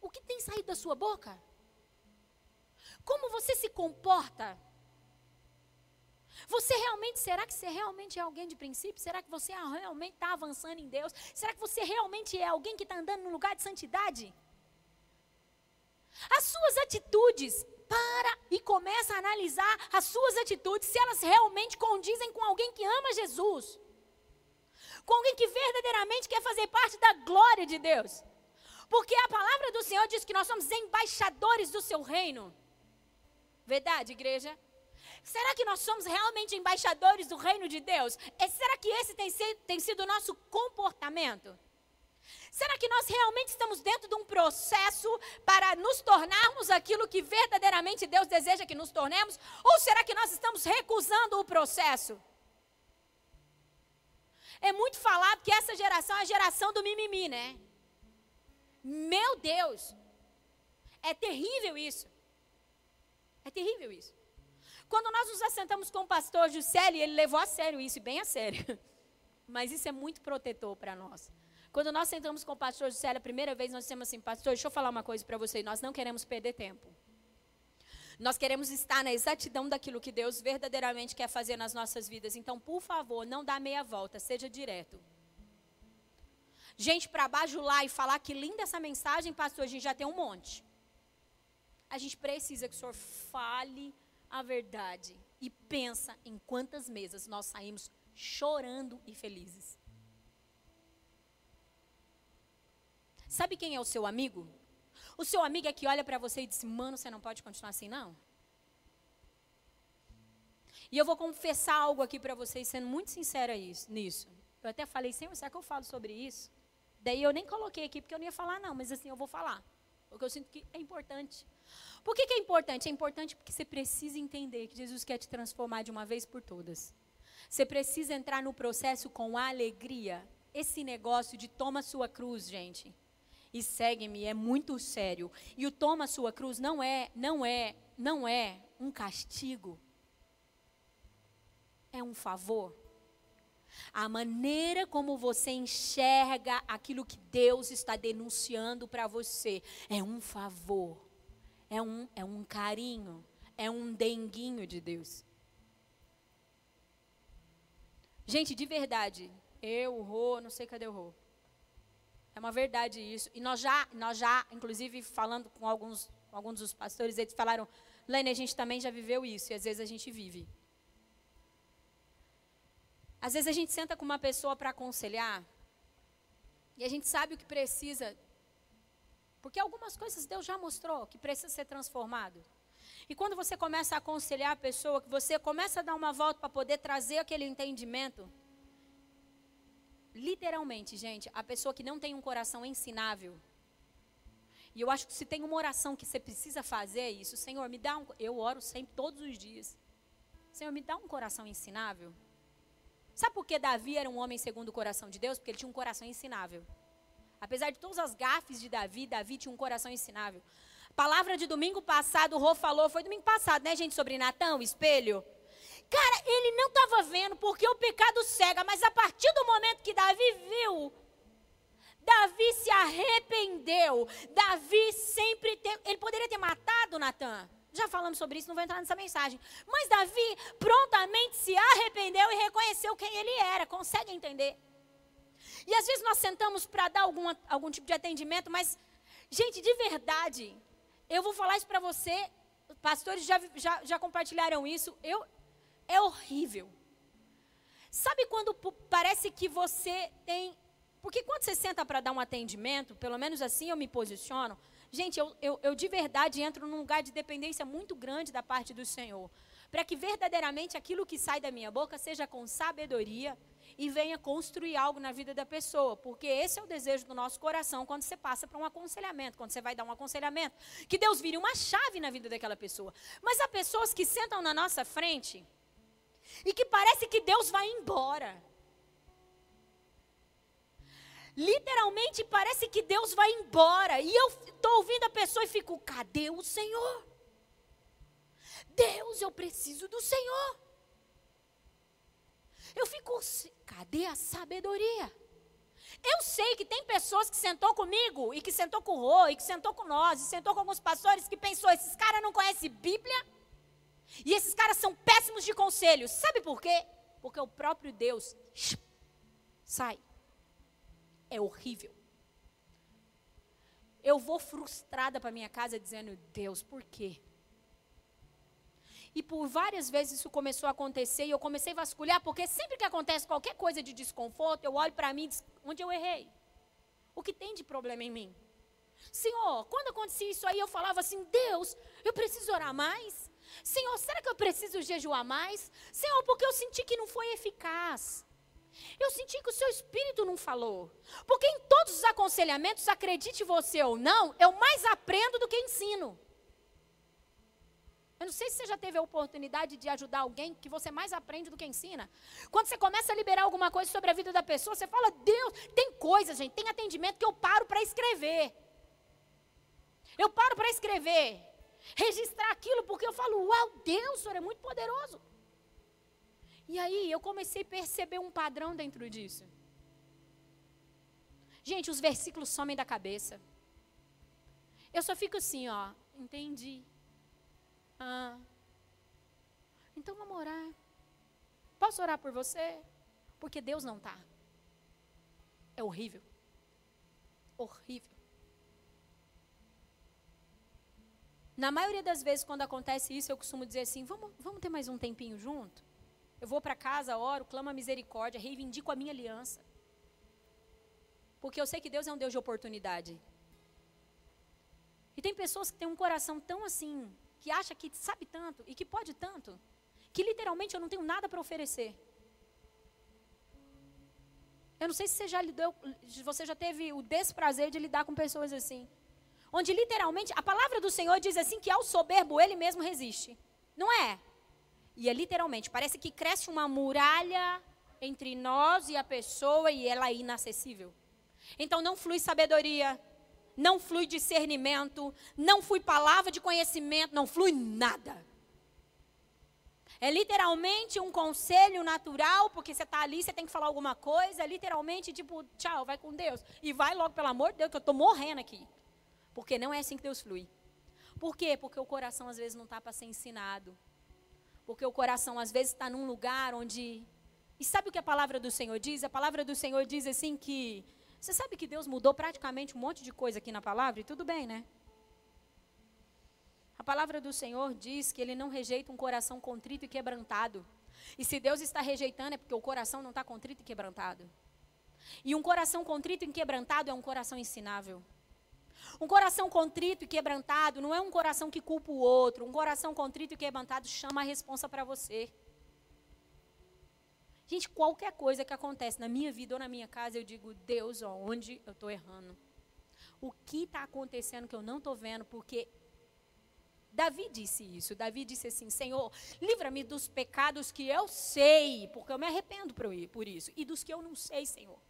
O que tem saído da sua boca? Como você se comporta? Você realmente, será que você realmente é alguém de princípio? Será que você realmente está avançando em Deus? Será que você realmente é alguém que está andando no lugar de santidade? As suas atitudes, para e começa a analisar as suas atitudes, se elas realmente condizem com alguém que ama Jesus. Com alguém que verdadeiramente quer fazer parte da glória de Deus. Porque a palavra do Senhor diz que nós somos embaixadores do seu reino. Verdade, igreja? Será que nós somos realmente embaixadores do reino de Deus? E será que esse tem, ser, tem sido o nosso comportamento? Será que nós realmente estamos dentro de um processo para nos tornarmos aquilo que verdadeiramente Deus deseja que nos tornemos? Ou será que nós estamos recusando o processo? É muito falado que essa geração é a geração do mimimi, né? Meu Deus! É terrível isso. É terrível isso. Quando nós nos assentamos com o pastor Juscelio, ele levou a sério isso, bem a sério. <laughs> Mas isso é muito protetor para nós. Quando nós sentamos com o pastor Juscelio a primeira vez, nós dissemos assim, pastor, deixa eu falar uma coisa para você, nós não queremos perder tempo. Nós queremos estar na exatidão daquilo que Deus verdadeiramente quer fazer nas nossas vidas. Então, por favor, não dá meia volta, seja direto. Gente para bajular e falar que linda essa mensagem, pastor, a gente já tem um monte. A gente precisa que o senhor fale a verdade e pensa em quantas mesas nós saímos chorando e felizes. Sabe quem é o seu amigo? O seu amigo é que olha para você e diz: Mano, você não pode continuar assim, não. E eu vou confessar algo aqui para vocês, sendo muito sincera nisso. Eu até falei, Senhor, será que eu falo sobre isso? Daí eu nem coloquei aqui porque eu não ia falar, não, mas assim eu vou falar. Porque eu sinto que é importante. Por que, que é importante? É importante porque você precisa entender que Jesus quer te transformar de uma vez por todas. Você precisa entrar no processo com alegria. Esse negócio de toma sua cruz, gente, e segue-me é muito sério. E o toma sua cruz não é, não é, não é um castigo. É um favor. A maneira como você enxerga aquilo que Deus está denunciando para você é um favor é um, é um carinho, é um denguinho de Deus. Gente, de verdade, eu, o Rô, não sei cadê o Rô. É uma verdade isso. E nós já, nós já inclusive, falando com alguns, alguns dos pastores, eles falaram, Lene, a gente também já viveu isso, e às vezes a gente vive. Às vezes a gente senta com uma pessoa para aconselhar, e a gente sabe o que precisa porque algumas coisas Deus já mostrou que precisa ser transformado. E quando você começa a aconselhar a pessoa, que você começa a dar uma volta para poder trazer aquele entendimento, literalmente, gente, a pessoa que não tem um coração ensinável, e eu acho que se tem uma oração que você precisa fazer é isso, Senhor, me dá um, eu oro sempre todos os dias. Senhor, me dá um coração ensinável. Sabe por que Davi era um homem segundo o coração de Deus? Porque ele tinha um coração ensinável. Apesar de todas as gafes de Davi, Davi tinha um coração ensinável. Palavra de domingo passado, o Rô falou, foi domingo passado, né, gente, sobre Natão, o espelho. Cara, ele não estava vendo porque o pecado cega, mas a partir do momento que Davi viu, Davi se arrependeu. Davi sempre teve, ele poderia ter matado Natan. Já falamos sobre isso, não vou entrar nessa mensagem. Mas Davi prontamente se arrependeu e reconheceu quem ele era. Consegue entender? E às vezes nós sentamos para dar algum, algum tipo de atendimento, mas, gente, de verdade, eu vou falar isso para você, pastores já, já, já compartilharam isso, eu, é horrível. Sabe quando parece que você tem. Porque quando você senta para dar um atendimento, pelo menos assim eu me posiciono, gente, eu, eu, eu de verdade entro num lugar de dependência muito grande da parte do Senhor. Para que verdadeiramente aquilo que sai da minha boca seja com sabedoria, e venha construir algo na vida da pessoa, porque esse é o desejo do nosso coração quando você passa para um aconselhamento, quando você vai dar um aconselhamento, que Deus vire uma chave na vida daquela pessoa. Mas há pessoas que sentam na nossa frente e que parece que Deus vai embora. Literalmente parece que Deus vai embora. E eu estou ouvindo a pessoa e fico: cadê o Senhor? Deus, eu preciso do Senhor. Eu fico, cadê a sabedoria? Eu sei que tem pessoas que sentou comigo, e que sentou com o Rô, e que sentou com nós, e sentou com alguns pastores que pensou, esses caras não conhecem Bíblia? E esses caras são péssimos de conselhos. Sabe por quê? Porque o próprio Deus sai. É horrível. Eu vou frustrada para minha casa dizendo: Deus, por quê? E por várias vezes isso começou a acontecer e eu comecei a vasculhar, porque sempre que acontece qualquer coisa de desconforto, eu olho para mim e digo, onde eu errei? O que tem de problema em mim? Senhor, quando acontecia isso aí, eu falava assim: Deus, eu preciso orar mais. Senhor, será que eu preciso jejuar mais? Senhor, porque eu senti que não foi eficaz. Eu senti que o seu espírito não falou. Porque em todos os aconselhamentos, acredite você ou não, eu mais aprendo do que ensino. Eu não sei se você já teve a oportunidade de ajudar alguém que você mais aprende do que ensina. Quando você começa a liberar alguma coisa sobre a vida da pessoa, você fala, Deus, tem coisa, gente, tem atendimento que eu paro para escrever. Eu paro para escrever, registrar aquilo, porque eu falo, uau, Deus, o Senhor é muito poderoso. E aí eu comecei a perceber um padrão dentro disso. Gente, os versículos somem da cabeça. Eu só fico assim, ó, entendi. Ah, então vamos orar. Posso orar por você? Porque Deus não está. É horrível. Horrível. Na maioria das vezes, quando acontece isso, eu costumo dizer assim: vamos, vamos ter mais um tempinho junto? Eu vou para casa, oro, clamo a misericórdia, reivindico a minha aliança. Porque eu sei que Deus é um Deus de oportunidade. E tem pessoas que têm um coração tão assim, que acha que sabe tanto e que pode tanto, que literalmente eu não tenho nada para oferecer. Eu não sei se você já lidou, você já teve o desprazer de lidar com pessoas assim onde literalmente a palavra do Senhor diz assim que ao soberbo ele mesmo resiste. Não é? E é literalmente, parece que cresce uma muralha entre nós e a pessoa e ela é inacessível. Então não flui sabedoria, não flui discernimento, não flui palavra de conhecimento, não flui nada. É literalmente um conselho natural, porque você está ali, você tem que falar alguma coisa, literalmente tipo, tchau, vai com Deus. E vai logo, pelo amor de Deus, que eu estou morrendo aqui. Porque não é assim que Deus flui. Por quê? Porque o coração às vezes não está para ser ensinado. Porque o coração às vezes está num lugar onde. E sabe o que a palavra do Senhor diz? A palavra do Senhor diz assim que. Você sabe que Deus mudou praticamente um monte de coisa aqui na palavra? E tudo bem, né? A palavra do Senhor diz que Ele não rejeita um coração contrito e quebrantado. E se Deus está rejeitando é porque o coração não está contrito e quebrantado. E um coração contrito e quebrantado é um coração ensinável. Um coração contrito e quebrantado não é um coração que culpa o outro. Um coração contrito e quebrantado chama a responsa para você. Gente, qualquer coisa que acontece na minha vida ou na minha casa, eu digo, Deus, onde eu estou errando? O que está acontecendo que eu não estou vendo? Porque Davi disse isso. Davi disse assim: Senhor, livra-me dos pecados que eu sei, porque eu me arrependo por isso, e dos que eu não sei, Senhor.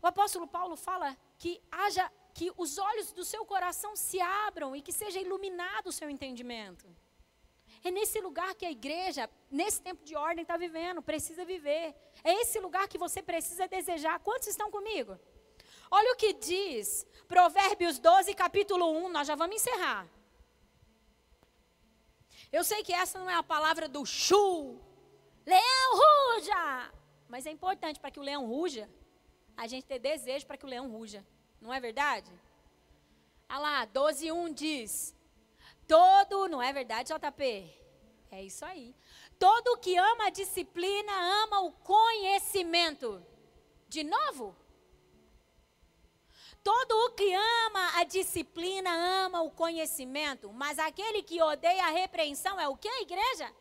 O apóstolo Paulo fala que haja que os olhos do seu coração se abram e que seja iluminado o seu entendimento. É nesse lugar que a igreja, nesse tempo de ordem, está vivendo, precisa viver. É esse lugar que você precisa desejar. Quantos estão comigo? Olha o que diz Provérbios 12, capítulo 1. Nós já vamos encerrar. Eu sei que essa não é a palavra do chu. Leão ruja! Mas é importante para que o leão ruja a gente ter desejo para que o leão ruja. Não é verdade? Ah lá, 12.1 diz: Todo, não é verdade, JP? É isso aí. Todo que ama a disciplina ama o conhecimento. De novo? Todo o que ama a disciplina ama o conhecimento, mas aquele que odeia a repreensão é o que, igreja?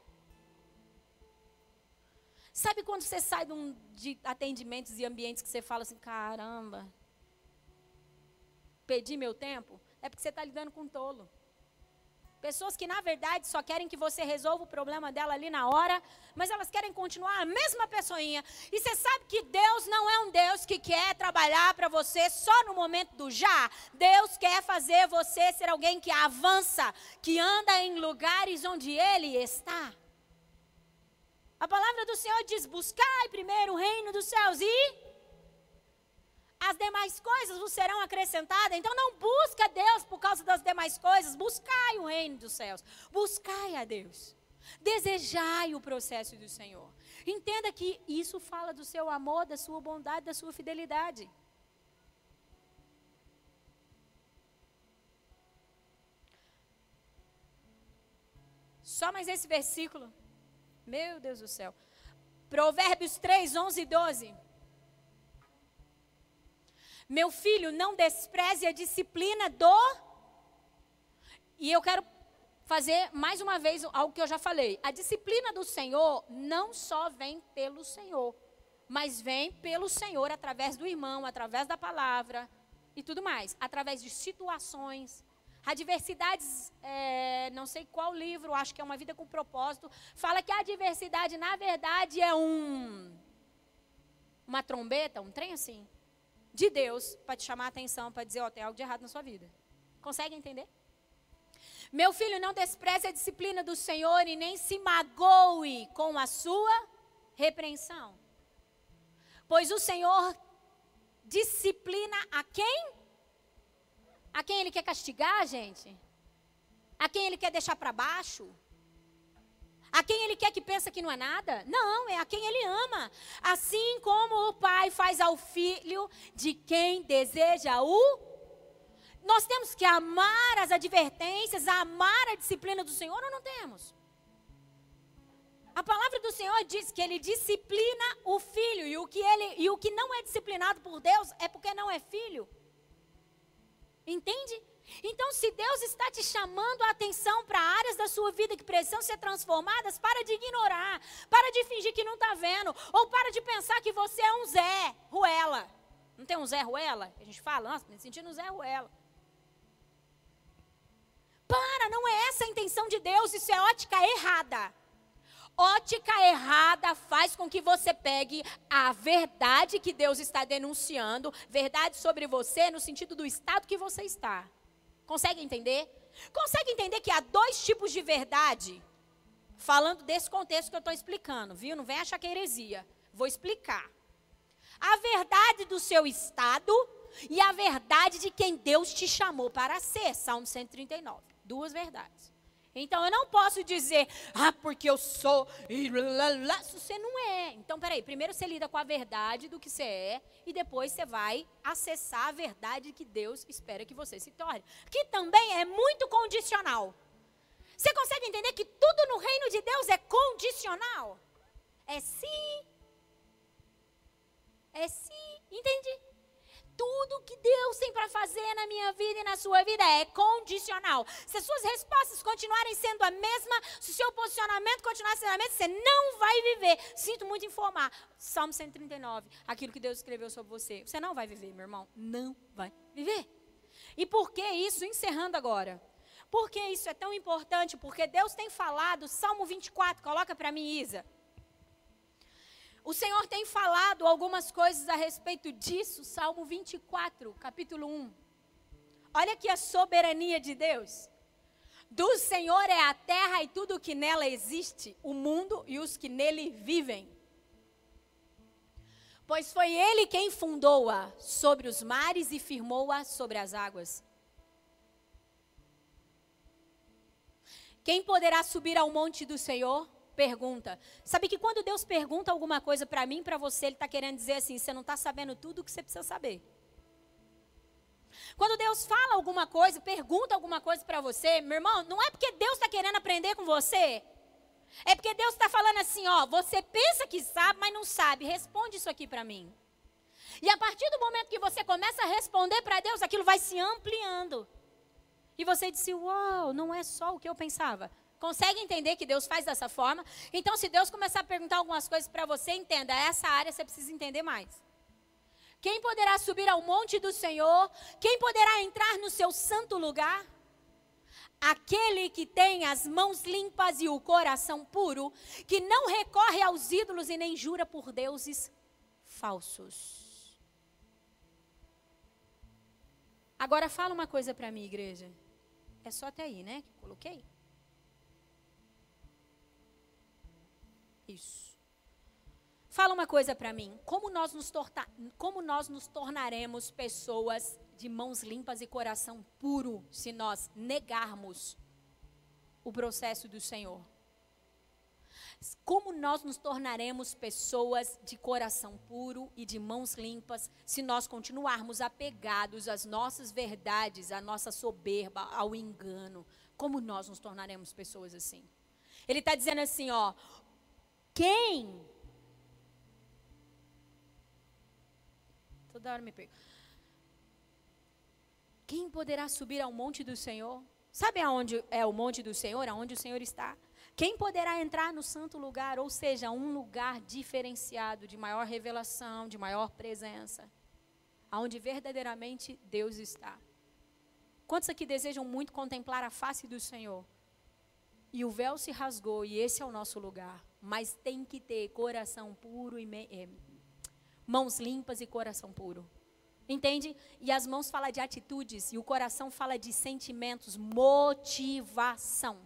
Sabe quando você sai de, um, de atendimentos e ambientes que você fala assim, caramba, perdi meu tempo? É porque você está lidando com um tolo. Pessoas que, na verdade, só querem que você resolva o problema dela ali na hora, mas elas querem continuar a mesma pessoinha. E você sabe que Deus não é um Deus que quer trabalhar para você só no momento do já. Deus quer fazer você ser alguém que avança, que anda em lugares onde Ele está. A palavra do Senhor diz: buscai primeiro o reino dos céus e as demais coisas vos serão acrescentadas. Então não busca Deus por causa das demais coisas, buscai o reino dos céus, buscai a Deus. Desejai o processo do Senhor. Entenda que isso fala do seu amor, da sua bondade, da sua fidelidade. Só mais esse versículo. Meu Deus do céu. Provérbios 3, 11 e 12. Meu filho, não despreze a disciplina do. E eu quero fazer mais uma vez algo que eu já falei. A disciplina do Senhor não só vem pelo Senhor, mas vem pelo Senhor através do irmão, através da palavra e tudo mais, através de situações. Adversidades, é, não sei qual livro, acho que é uma vida com propósito, fala que a adversidade, na verdade, é um uma trombeta, um trem assim de Deus para te chamar a atenção, para dizer, ó, oh, tem algo de errado na sua vida. Consegue entender? Meu filho, não despreze a disciplina do Senhor e nem se magoe com a sua repreensão. Pois o Senhor disciplina a quem? A quem ele quer castigar, gente? A quem ele quer deixar para baixo? A quem ele quer que pensa que não é nada? Não, é a quem ele ama. Assim como o pai faz ao filho de quem deseja o. Nós temos que amar as advertências, amar a disciplina do Senhor ou não temos? A palavra do Senhor diz que ele disciplina o filho e o que ele e o que não é disciplinado por Deus é porque não é filho. Entende? Então, se Deus está te chamando a atenção para áreas da sua vida que precisam ser transformadas, para de ignorar, para de fingir que não está vendo, ou para de pensar que você é um Zé Ruela. Não tem um Zé Ruela? A gente fala, nossa, me sentindo um Zé Ruela. Para, não é essa a intenção de Deus, isso é ótica errada. Ótica errada faz com que você pegue a verdade que Deus está denunciando, verdade sobre você, no sentido do estado que você está. Consegue entender? Consegue entender que há dois tipos de verdade? Falando desse contexto que eu estou explicando, viu? Não vem achar que é heresia. Vou explicar. A verdade do seu estado e a verdade de quem Deus te chamou para ser. Salmo 139. Duas verdades. Então eu não posso dizer, ah, porque eu sou, se você não é. Então, peraí, primeiro você lida com a verdade do que você é, e depois você vai acessar a verdade que Deus espera que você se torne. Que também é muito condicional. Você consegue entender que tudo no reino de Deus é condicional? É sim. É sim. Entende? Tudo que Deus tem para fazer na minha vida e na sua vida é condicional. Se as suas respostas continuarem sendo a mesma, se o seu posicionamento continuar sendo a mesma, você não vai viver. Sinto muito informar. Salmo 139, aquilo que Deus escreveu sobre você. Você não vai viver, meu irmão. Não vai viver. E por que isso? Encerrando agora. Por que isso é tão importante? Porque Deus tem falado, Salmo 24, coloca para mim, Isa. O Senhor tem falado algumas coisas a respeito disso, Salmo 24, capítulo 1. Olha aqui a soberania de Deus. Do Senhor é a terra e tudo o que nela existe, o mundo e os que nele vivem. Pois foi ele quem fundou-a sobre os mares e firmou-a sobre as águas. Quem poderá subir ao monte do Senhor? Pergunta. Sabe que quando Deus pergunta alguma coisa para mim, para você, Ele está querendo dizer assim: você não está sabendo tudo o que você precisa saber. Quando Deus fala alguma coisa, pergunta alguma coisa para você, meu irmão, não é porque Deus está querendo aprender com você. É porque Deus está falando assim, ó, você pensa que sabe, mas não sabe. Responde isso aqui para mim. E a partir do momento que você começa a responder para Deus, aquilo vai se ampliando. E você disse, uau, não é só o que eu pensava. Consegue entender que Deus faz dessa forma? Então, se Deus começar a perguntar algumas coisas para você, entenda, essa área você precisa entender mais. Quem poderá subir ao monte do Senhor? Quem poderá entrar no seu santo lugar? Aquele que tem as mãos limpas e o coração puro, que não recorre aos ídolos e nem jura por deuses falsos. Agora fala uma coisa para mim, igreja. É só até aí, né? Que coloquei. Isso. Fala uma coisa para mim. Como nós, nos como nós nos tornaremos pessoas de mãos limpas e coração puro se nós negarmos o processo do Senhor? Como nós nos tornaremos pessoas de coração puro e de mãos limpas se nós continuarmos apegados às nossas verdades, à nossa soberba, ao engano? Como nós nos tornaremos pessoas assim? Ele está dizendo assim, ó, quem? Toda hora me pego. Quem poderá subir ao monte do Senhor? Sabe aonde é o monte do Senhor? Aonde o Senhor está? Quem poderá entrar no santo lugar, ou seja, um lugar diferenciado, de maior revelação, de maior presença, aonde verdadeiramente Deus está? Quantos aqui desejam muito contemplar a face do Senhor? E o véu se rasgou e esse é o nosso lugar. Mas tem que ter coração puro e é, mãos limpas e coração puro. Entende? E as mãos falam de atitudes e o coração fala de sentimentos, motivação.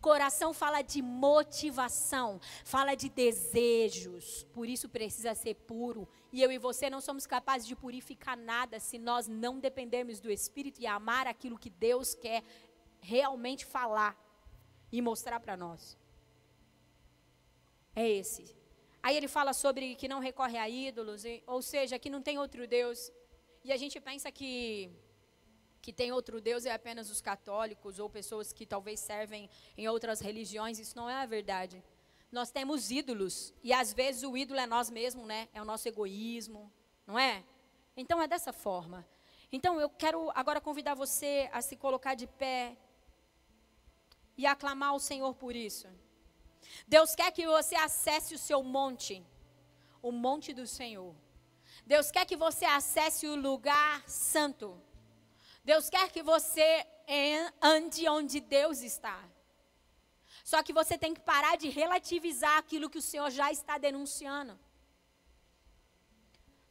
Coração fala de motivação, fala de desejos, por isso precisa ser puro. E eu e você não somos capazes de purificar nada se nós não dependermos do Espírito e amar aquilo que Deus quer realmente falar e mostrar para nós. É esse. Aí ele fala sobre que não recorre a ídolos, ou seja, que não tem outro Deus. E a gente pensa que que tem outro Deus é apenas os católicos ou pessoas que talvez servem em outras religiões. Isso não é a verdade. Nós temos ídolos e às vezes o ídolo é nós mesmos, né? É o nosso egoísmo, não é? Então é dessa forma. Então eu quero agora convidar você a se colocar de pé e aclamar ao Senhor por isso. Deus quer que você acesse o seu monte, o monte do Senhor. Deus quer que você acesse o lugar santo. Deus quer que você ande onde Deus está. Só que você tem que parar de relativizar aquilo que o Senhor já está denunciando.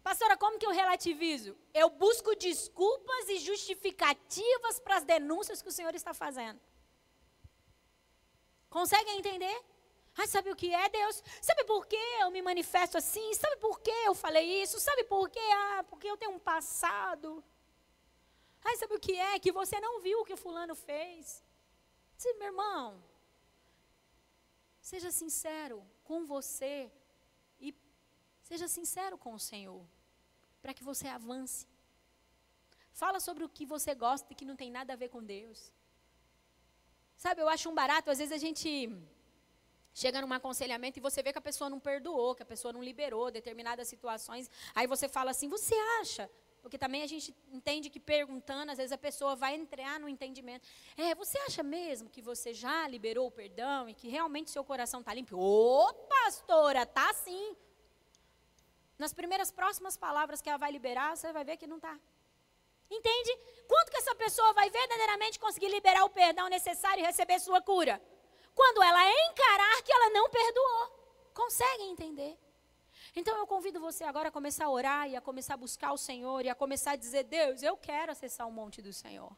Pastora, como que eu relativizo? Eu busco desculpas e justificativas para as denúncias que o Senhor está fazendo. Conseguem entender? Ah, sabe o que é Deus? Sabe por que eu me manifesto assim? Sabe por que eu falei isso? Sabe por que? Ah, porque eu tenho um passado. Ai, sabe o que é? Que você não viu o que o fulano fez. Sim, meu irmão, seja sincero com você e seja sincero com o Senhor, para que você avance. Fala sobre o que você gosta e que não tem nada a ver com Deus. Sabe, eu acho um barato, às vezes a gente chega num aconselhamento e você vê que a pessoa não perdoou, que a pessoa não liberou determinadas situações. Aí você fala assim: você acha porque também a gente entende que perguntando, às vezes a pessoa vai entrar no entendimento. É, você acha mesmo que você já liberou o perdão e que realmente seu coração está limpo? Ô, pastora, tá sim. Nas primeiras próximas palavras que ela vai liberar, você vai ver que não está. Entende? Quanto que essa pessoa vai verdadeiramente conseguir liberar o perdão necessário e receber sua cura? Quando ela encarar que ela não perdoou. Consegue entender? Então eu convido você agora a começar a orar e a começar a buscar o Senhor e a começar a dizer: Deus, eu quero acessar o monte do Senhor.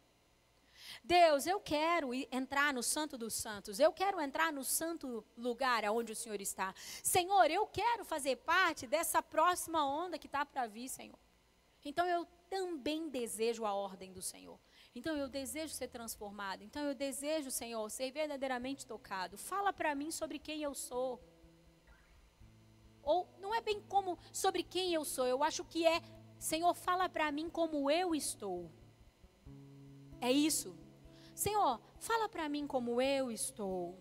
Deus, eu quero entrar no Santo dos Santos. Eu quero entrar no santo lugar aonde o Senhor está. Senhor, eu quero fazer parte dessa próxima onda que está para vir, Senhor. Então eu também desejo a ordem do Senhor. Então eu desejo ser transformado. Então eu desejo, Senhor, ser verdadeiramente tocado. Fala para mim sobre quem eu sou. Ou não é bem como sobre quem eu sou, eu acho que é, Senhor, fala para mim como eu estou. É isso. Senhor, fala para mim como eu estou.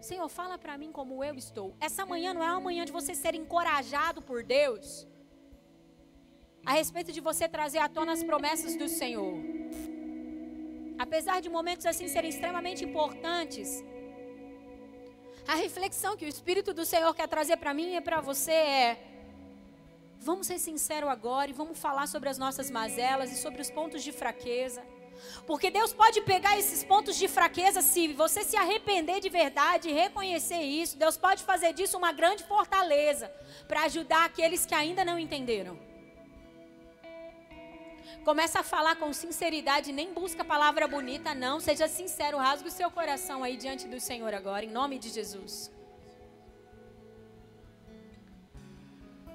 Senhor, fala para mim como eu estou. Essa manhã não é uma manhã de você ser encorajado por Deus a respeito de você trazer à tona as promessas do Senhor. Apesar de momentos assim serem extremamente importantes, a reflexão que o Espírito do Senhor quer trazer para mim e para você é: vamos ser sinceros agora e vamos falar sobre as nossas mazelas e sobre os pontos de fraqueza. Porque Deus pode pegar esses pontos de fraqueza se você se arrepender de verdade e reconhecer isso. Deus pode fazer disso uma grande fortaleza para ajudar aqueles que ainda não entenderam. Começa a falar com sinceridade, nem busca palavra bonita, não. Seja sincero, rasgue o seu coração aí diante do Senhor agora, em nome de Jesus.